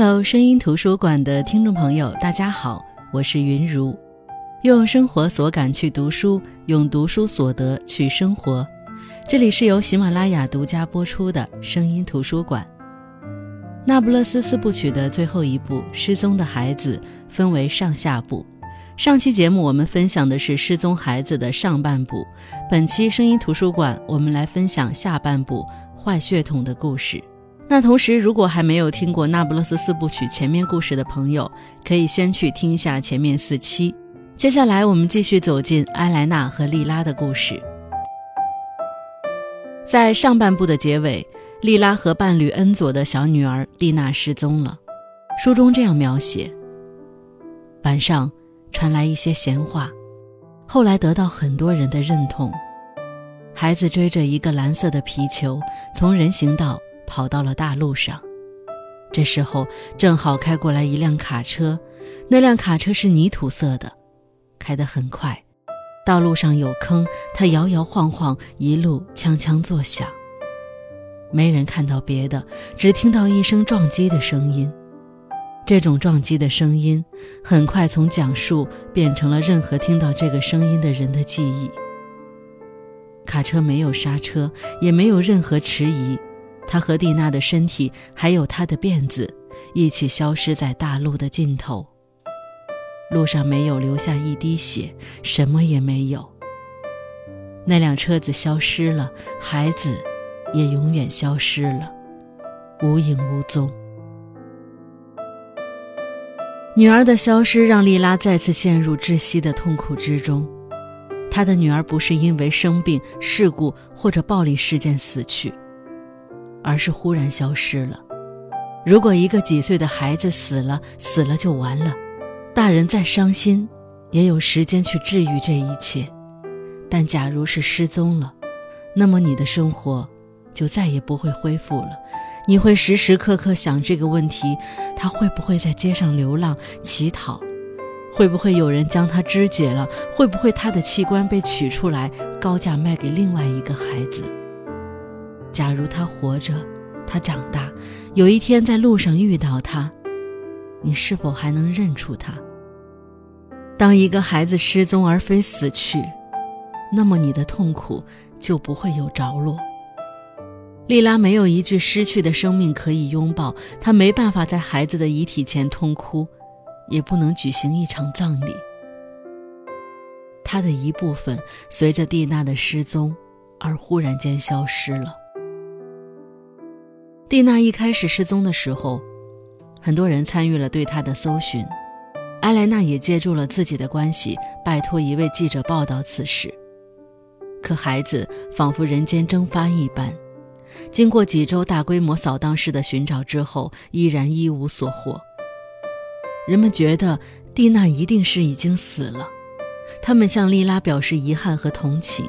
Hello，声音图书馆的听众朋友，大家好，我是云如。用生活所感去读书，用读书所得去生活。这里是由喜马拉雅独家播出的声音图书馆。那不勒斯四部曲的最后一部《失踪的孩子》分为上下部。上期节目我们分享的是失踪孩子的上半部，本期声音图书馆我们来分享下半部坏血统的故事。那同时，如果还没有听过《那不勒斯四部曲》前面故事的朋友，可以先去听一下前面四期。接下来，我们继续走进埃莱娜和莉拉的故事。在上半部的结尾，莉拉和伴侣恩佐的小女儿蒂娜失踪了。书中这样描写：晚上传来一些闲话，后来得到很多人的认同。孩子追着一个蓝色的皮球，从人行道。跑到了大路上，这时候正好开过来一辆卡车，那辆卡车是泥土色的，开得很快。道路上有坑，它摇摇晃晃，一路锵锵作响。没人看到别的，只听到一声撞击的声音。这种撞击的声音很快从讲述变成了任何听到这个声音的人的记忆。卡车没有刹车，也没有任何迟疑。他和蒂娜的身体，还有她的辫子，一起消失在大路的尽头。路上没有留下一滴血，什么也没有。那辆车子消失了，孩子也永远消失了，无影无踪。女儿的消失让丽拉再次陷入窒息的痛苦之中。她的女儿不是因为生病、事故或者暴力事件死去。而是忽然消失了。如果一个几岁的孩子死了，死了就完了，大人再伤心，也有时间去治愈这一切。但假如是失踪了，那么你的生活就再也不会恢复了。你会时时刻刻想这个问题：他会不会在街上流浪乞讨？会不会有人将他肢解了？会不会他的器官被取出来高价卖给另外一个孩子？假如他活着，他长大，有一天在路上遇到他，你是否还能认出他？当一个孩子失踪而非死去，那么你的痛苦就不会有着落。莉拉没有一具失去的生命可以拥抱，她没办法在孩子的遗体前痛哭，也不能举行一场葬礼。她的一部分随着蒂娜的失踪而忽然间消失了。蒂娜一开始失踪的时候，很多人参与了对她的搜寻。埃莱娜也借助了自己的关系，拜托一位记者报道此事。可孩子仿佛人间蒸发一般，经过几周大规模扫荡式的寻找之后，依然一无所获。人们觉得蒂娜一定是已经死了，他们向莉拉表示遗憾和同情，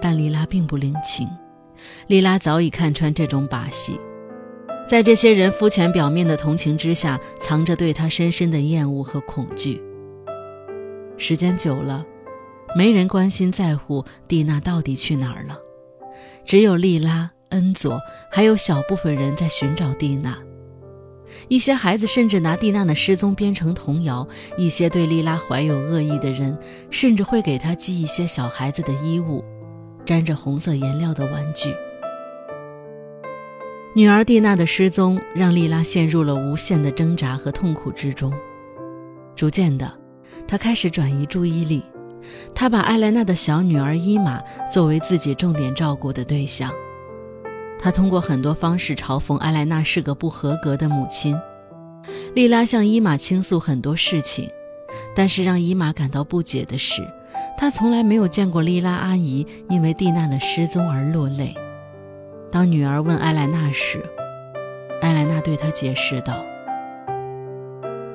但莉拉并不领情。莉拉早已看穿这种把戏，在这些人肤浅表面的同情之下，藏着对他深深的厌恶和恐惧。时间久了，没人关心在乎蒂娜到底去哪儿了，只有莉拉、恩佐，还有小部分人在寻找蒂娜。一些孩子甚至拿蒂娜的失踪编成童谣，一些对莉拉怀有恶意的人，甚至会给她寄一些小孩子的衣物。沾着红色颜料的玩具。女儿蒂娜的失踪让莉拉陷入了无限的挣扎和痛苦之中。逐渐的，她开始转移注意力，她把艾莱娜的小女儿伊玛作为自己重点照顾的对象。她通过很多方式嘲讽艾莱娜是个不合格的母亲。莉拉向伊玛倾诉很多事情，但是让伊玛感到不解的是。他从来没有见过莉拉阿姨因为蒂娜的失踪而落泪。当女儿问艾莱娜时，艾莱娜对她解释道：“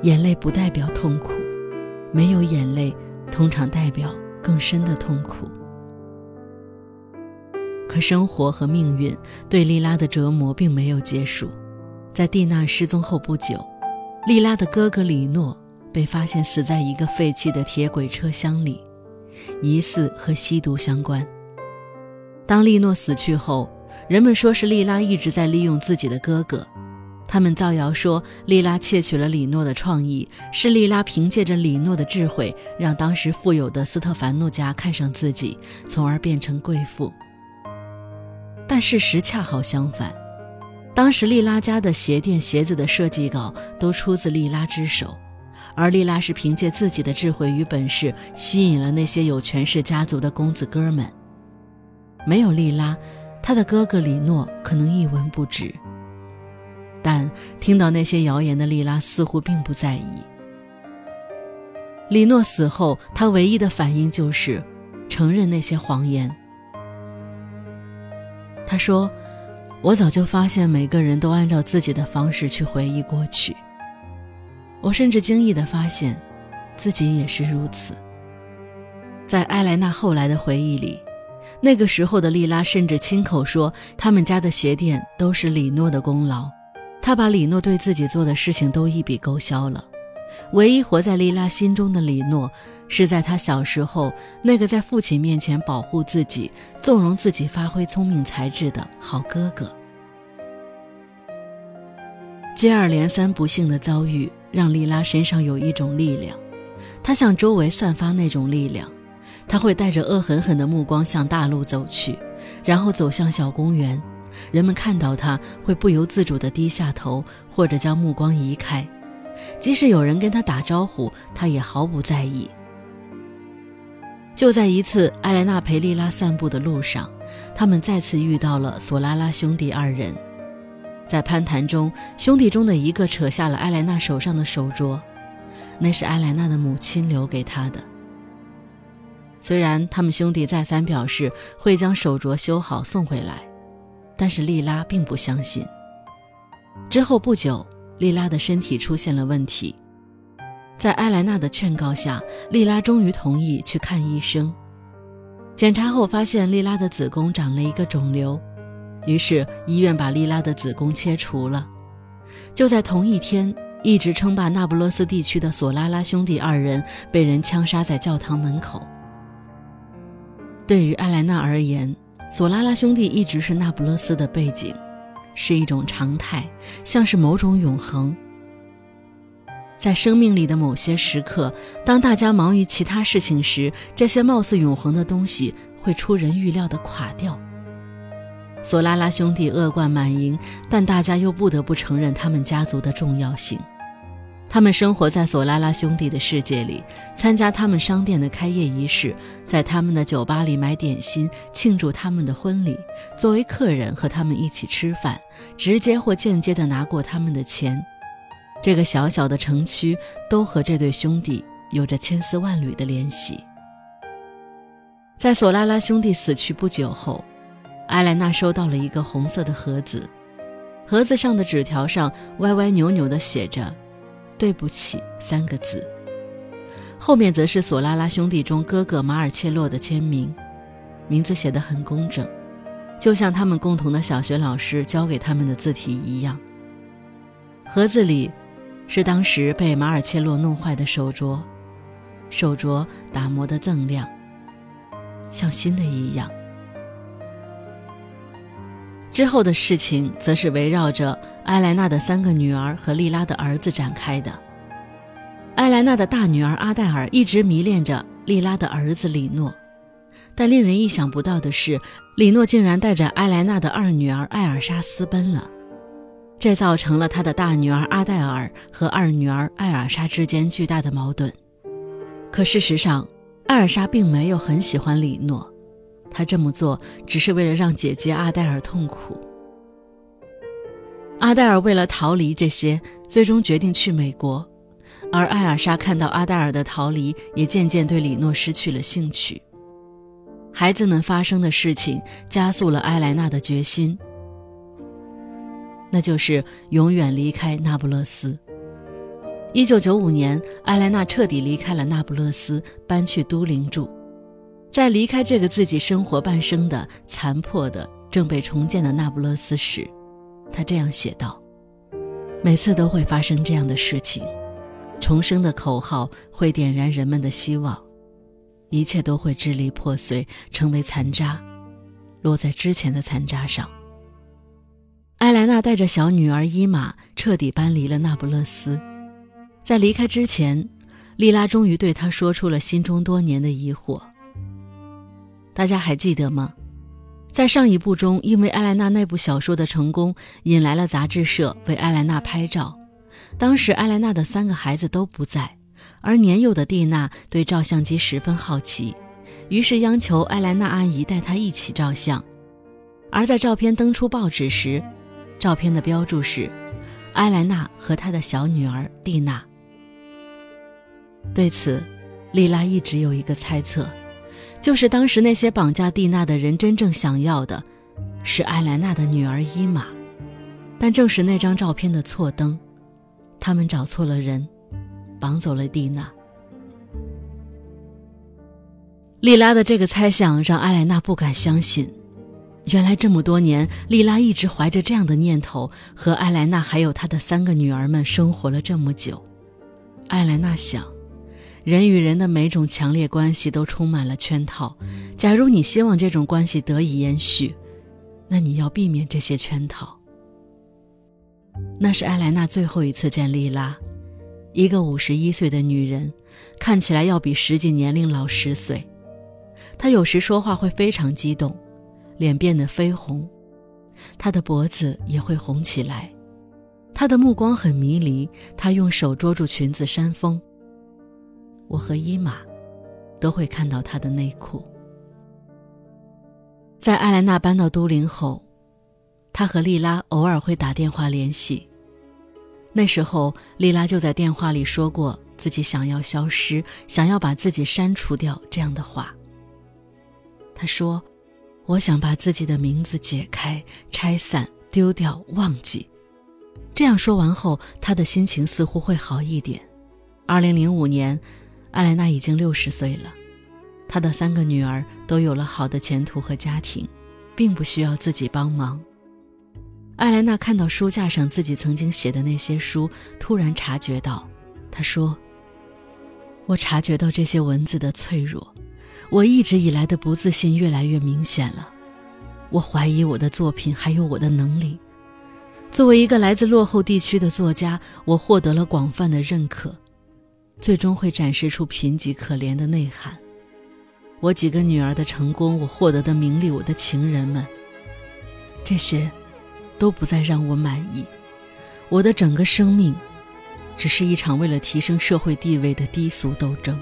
眼泪不代表痛苦，没有眼泪通常代表更深的痛苦。可生活和命运对莉拉的折磨并没有结束。在蒂娜失踪后不久，莉拉的哥哥里诺被发现死在一个废弃的铁轨车厢里。”疑似和吸毒相关。当利诺死去后，人们说是莉拉一直在利用自己的哥哥，他们造谣说莉拉窃取了李诺的创意，是莉拉凭借着李诺的智慧，让当时富有的斯特凡诺家看上自己，从而变成贵妇。但事实恰好相反，当时莉拉家的鞋垫鞋子的设计稿都出自莉拉之手，而莉拉是凭借自己的智慧与本事，吸引了那些有权势家族的公子哥们。没有莉拉，他的哥哥李诺可能一文不值。但听到那些谣言的莉拉似乎并不在意。李诺死后，他唯一的反应就是承认那些谎言。他说：“我早就发现每个人都按照自己的方式去回忆过去。我甚至惊异地发现，自己也是如此。”在埃莱娜后来的回忆里，那个时候的莉拉甚至亲口说，他们家的鞋店都是李诺的功劳。他把李诺对自己做的事情都一笔勾销了，唯一活在莉拉心中的李诺，是在他小时候那个在父亲面前保护自己、纵容自己发挥聪明才智的好哥哥。接二连三不幸的遭遇让莉拉身上有一种力量，她向周围散发那种力量，她会带着恶狠狠的目光向大路走去，然后走向小公园。人们看到他会不由自主地低下头，或者将目光移开，即使有人跟他打招呼，他也毫不在意。就在一次艾莱娜陪莉拉散步的路上，他们再次遇到了索拉拉兄弟二人。在攀谈中，兄弟中的一个扯下了艾莱娜手上的手镯，那是艾莱娜的母亲留给她的。虽然他们兄弟再三表示会将手镯修好送回来。但是莉拉并不相信。之后不久，莉拉的身体出现了问题，在埃莱娜的劝告下，莉拉终于同意去看医生。检查后发现莉拉的子宫长了一个肿瘤，于是医院把莉拉的子宫切除了。就在同一天，一直称霸那不勒斯地区的索拉拉兄弟二人被人枪杀在教堂门口。对于埃莱娜而言，索拉拉兄弟一直是那不勒斯的背景，是一种常态，像是某种永恒。在生命里的某些时刻，当大家忙于其他事情时，这些貌似永恒的东西会出人预料地垮掉。索拉拉兄弟恶贯满盈，但大家又不得不承认他们家族的重要性。他们生活在索拉拉兄弟的世界里，参加他们商店的开业仪式，在他们的酒吧里买点心庆祝他们的婚礼，作为客人和他们一起吃饭，直接或间接地拿过他们的钱。这个小小的城区都和这对兄弟有着千丝万缕的联系。在索拉拉兄弟死去不久后，艾莱娜收到了一个红色的盒子，盒子上的纸条上歪歪扭扭地写着。对不起，三个字。后面则是索拉拉兄弟中哥哥马尔切洛的签名，名字写得很工整，就像他们共同的小学老师教给他们的字体一样。盒子里是当时被马尔切洛弄坏的手镯，手镯打磨得锃亮，像新的一样。之后的事情则是围绕着埃莱娜的三个女儿和莉拉的儿子展开的。埃莱娜的大女儿阿黛尔一直迷恋着莉拉的儿子李诺，但令人意想不到的是，李诺竟然带着埃莱娜的二女儿艾尔莎私奔了，这造成了他的大女儿阿黛尔和二女儿艾尔莎之间巨大的矛盾。可事实上，艾尔莎并没有很喜欢李诺。他这么做只是为了让姐姐阿黛尔痛苦。阿黛尔为了逃离这些，最终决定去美国，而艾尔莎看到阿黛尔的逃离，也渐渐对李诺失去了兴趣。孩子们发生的事情加速了埃莱娜的决心，那就是永远离开那不勒斯。一九九五年，埃莱娜彻底离开了那不勒斯，搬去都灵住。在离开这个自己生活半生的残破的、正被重建的那不勒斯时，他这样写道：“每次都会发生这样的事情，重生的口号会点燃人们的希望，一切都会支离破碎，成为残渣，落在之前的残渣上。”埃莱娜带着小女儿伊玛彻底搬离了那不勒斯。在离开之前，莉拉终于对他说出了心中多年的疑惑。大家还记得吗？在上一部中，因为艾莱娜那部小说的成功，引来了杂志社为艾莱娜拍照。当时艾莱娜的三个孩子都不在，而年幼的蒂娜对照相机十分好奇，于是央求艾莱娜阿姨带她一起照相。而在照片登出报纸时，照片的标注是艾莱娜和她的小女儿蒂娜。对此，莉拉一直有一个猜测。就是当时那些绑架蒂娜的人真正想要的，是艾莱娜的女儿伊玛，但正是那张照片的错灯，他们找错了人，绑走了蒂娜。莉拉的这个猜想让艾莱娜不敢相信，原来这么多年，莉拉一直怀着这样的念头，和艾莱娜还有她的三个女儿们生活了这么久。艾莱娜想。人与人的每种强烈关系都充满了圈套。假如你希望这种关系得以延续，那你要避免这些圈套。那是艾莱娜最后一次见莉拉，一个五十一岁的女人，看起来要比实际年龄老十岁。她有时说话会非常激动，脸变得绯红，她的脖子也会红起来。她的目光很迷离，她用手捉住裙子扇风。我和伊玛都会看到她的内裤。在艾莱娜搬到都灵后，她和莉拉偶尔会打电话联系。那时候，莉拉就在电话里说过自己想要消失，想要把自己删除掉这样的话。她说：“我想把自己的名字解开、拆散、丢掉、忘记。”这样说完后，她的心情似乎会好一点。二零零五年。艾莱娜已经六十岁了，她的三个女儿都有了好的前途和家庭，并不需要自己帮忙。艾莱娜看到书架上自己曾经写的那些书，突然察觉到，她说：“我察觉到这些文字的脆弱，我一直以来的不自信越来越明显了。我怀疑我的作品还有我的能力。作为一个来自落后地区的作家，我获得了广泛的认可。”最终会展示出贫瘠可怜的内涵。我几个女儿的成功，我获得的名利，我的情人们，这些，都不再让我满意。我的整个生命，只是一场为了提升社会地位的低俗斗争。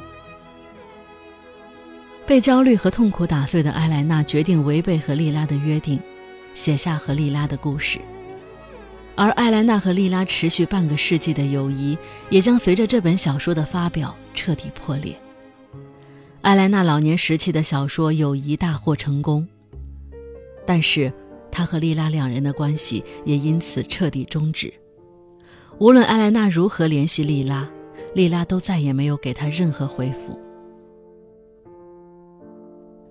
被焦虑和痛苦打碎的埃莱娜决定违背和莉拉的约定，写下和莉拉的故事。而艾莱娜和莉拉持续半个世纪的友谊，也将随着这本小说的发表彻底破裂。艾莱娜老年时期的小说《友谊》大获成功，但是她和莉拉两人的关系也因此彻底终止。无论艾莱娜如何联系莉拉，莉拉都再也没有给她任何回复。《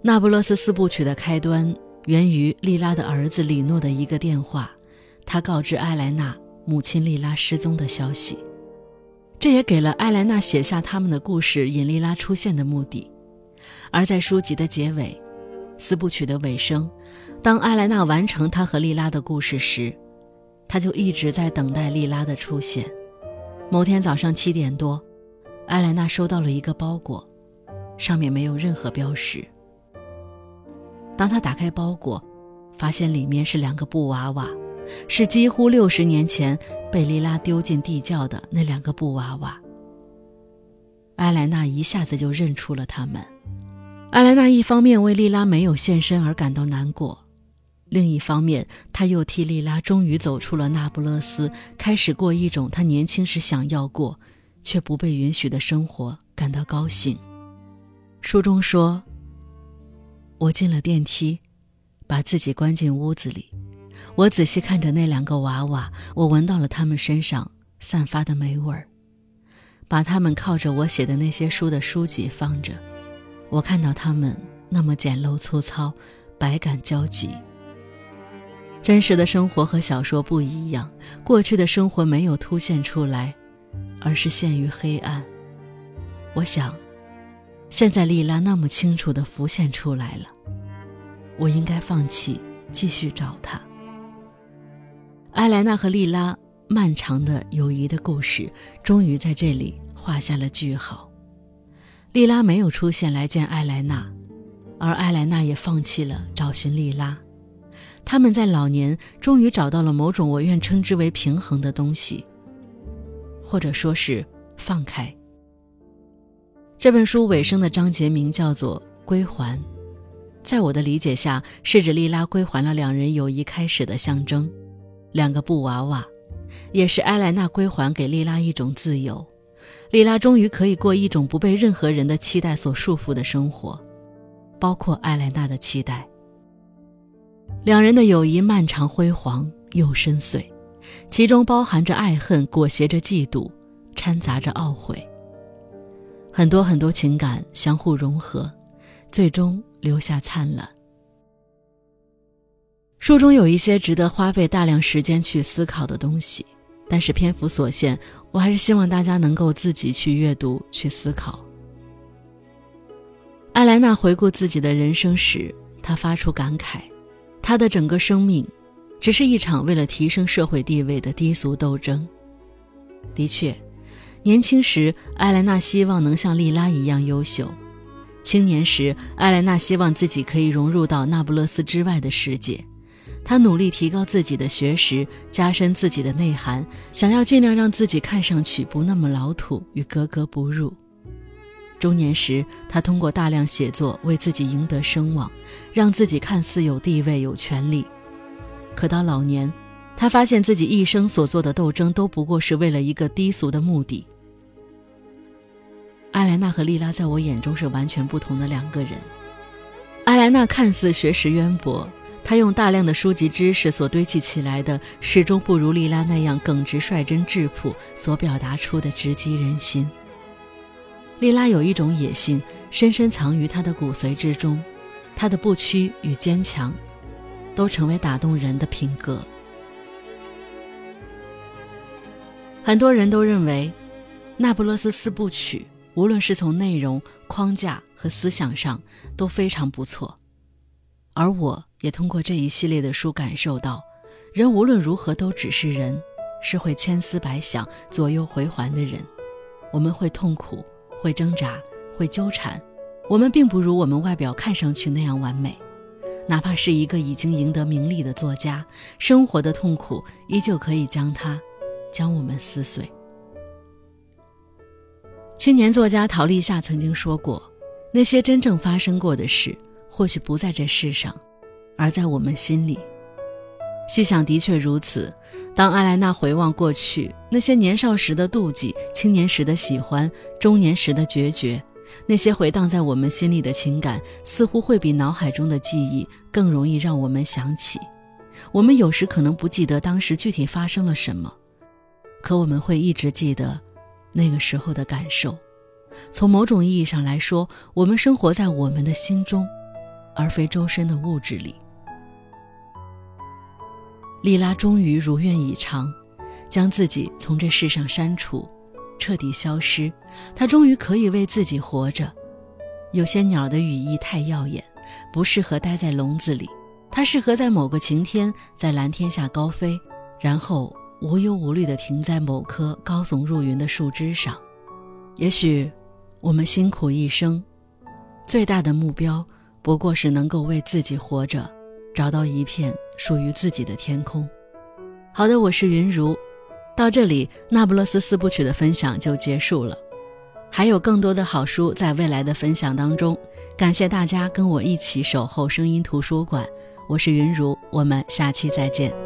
那不勒斯四部曲》的开端源于莉拉的儿子里诺的一个电话。他告知艾莱娜母亲莉拉失踪的消息，这也给了艾莱娜写下他们的故事引莉拉出现的目的。而在书籍的结尾，四部曲的尾声，当艾莱娜完成她和莉拉的故事时，她就一直在等待莉拉的出现。某天早上七点多，艾莱娜收到了一个包裹，上面没有任何标识。当她打开包裹，发现里面是两个布娃娃。是几乎六十年前被莉拉丢进地窖的那两个布娃娃。艾莱娜一下子就认出了他们。艾莱娜一方面为莉拉没有现身而感到难过，另一方面，她又替莉拉终于走出了那不勒斯，开始过一种她年轻时想要过，却不被允许的生活感到高兴。书中说：“我进了电梯，把自己关进屋子里。”我仔细看着那两个娃娃，我闻到了他们身上散发的霉味儿。把他们靠着我写的那些书的书籍放着，我看到他们那么简陋粗糙，百感交集。真实的生活和小说不一样，过去的生活没有凸现出来，而是陷于黑暗。我想，现在莉拉那么清楚地浮现出来了，我应该放弃继续找她。艾莱娜和莉拉漫长的友谊的故事，终于在这里画下了句号。莉拉没有出现来见艾莱娜，而艾莱娜也放弃了找寻莉拉。他们在老年终于找到了某种我愿称之为平衡的东西，或者说是放开。这本书尾声的章节名叫做“归还”，在我的理解下，是指莉拉归还了两人友谊开始的象征——两个布娃娃，也是埃莱娜归还给莉拉一种自由。莉拉终于可以过一种不被任何人的期待所束缚的生活，包括埃莱娜的期待。两人的友谊漫长辉煌又深邃，其中包含着爱恨，裹挟着嫉妒，掺杂着懊悔。很多很多情感相互融合，最终留下灿烂。书中有一些值得花费大量时间去思考的东西，但是篇幅所限，我还是希望大家能够自己去阅读、去思考。艾莱娜回顾自己的人生时，她发出感慨。她的整个生命，只是一场为了提升社会地位的低俗斗争。的确，年轻时艾莱娜希望能像莉拉一样优秀；青年时，艾莱娜希望自己可以融入到那不勒斯之外的世界。他努力提高自己的学识，加深自己的内涵，想要尽量让自己看上去不那么老土与格格不入。中年时，他通过大量写作为自己赢得声望，让自己看似有地位、有权利。可到老年，他发现自己一生所做的斗争都不过是为了一个低俗的目的。艾莱娜和莉拉在我眼中是完全不同的两个人。艾莱娜看似学识渊博，他用大量的书籍知识所堆砌起来的，始终不如莉拉那样耿直、率真、质朴所表达出的直击人心。莉拉有一种野性，深深藏于她的骨髓之中，她的不屈与坚强，都成为打动人的品格。很多人都认为，《那不勒斯四部曲》无论是从内容、框架和思想上都非常不错，而我也通过这一系列的书感受到，人无论如何都只是人，是会千思百想、左右回环的人，我们会痛苦。会挣扎，会纠缠，我们并不如我们外表看上去那样完美。哪怕是一个已经赢得名利的作家，生活的痛苦依旧可以将他，将我们撕碎。青年作家陶立夏曾经说过：“那些真正发生过的事，或许不在这世上，而在我们心里。”细想，的确如此。当艾莱娜回望过去，那些年少时的妒忌、青年时的喜欢、中年时的决绝，那些回荡在我们心里的情感，似乎会比脑海中的记忆更容易让我们想起。我们有时可能不记得当时具体发生了什么，可我们会一直记得那个时候的感受。从某种意义上来说，我们生活在我们的心中，而非周身的物质里。莉拉终于如愿以偿，将自己从这世上删除，彻底消失。她终于可以为自己活着。有些鸟的羽翼太耀眼，不适合待在笼子里。它适合在某个晴天，在蓝天下高飞，然后无忧无虑地停在某棵高耸入云的树枝上。也许，我们辛苦一生，最大的目标不过是能够为自己活着。找到一片属于自己的天空。好的，我是云如，到这里《那不勒斯四部曲》的分享就结束了。还有更多的好书在未来的分享当中。感谢大家跟我一起守候声音图书馆，我是云如，我们下期再见。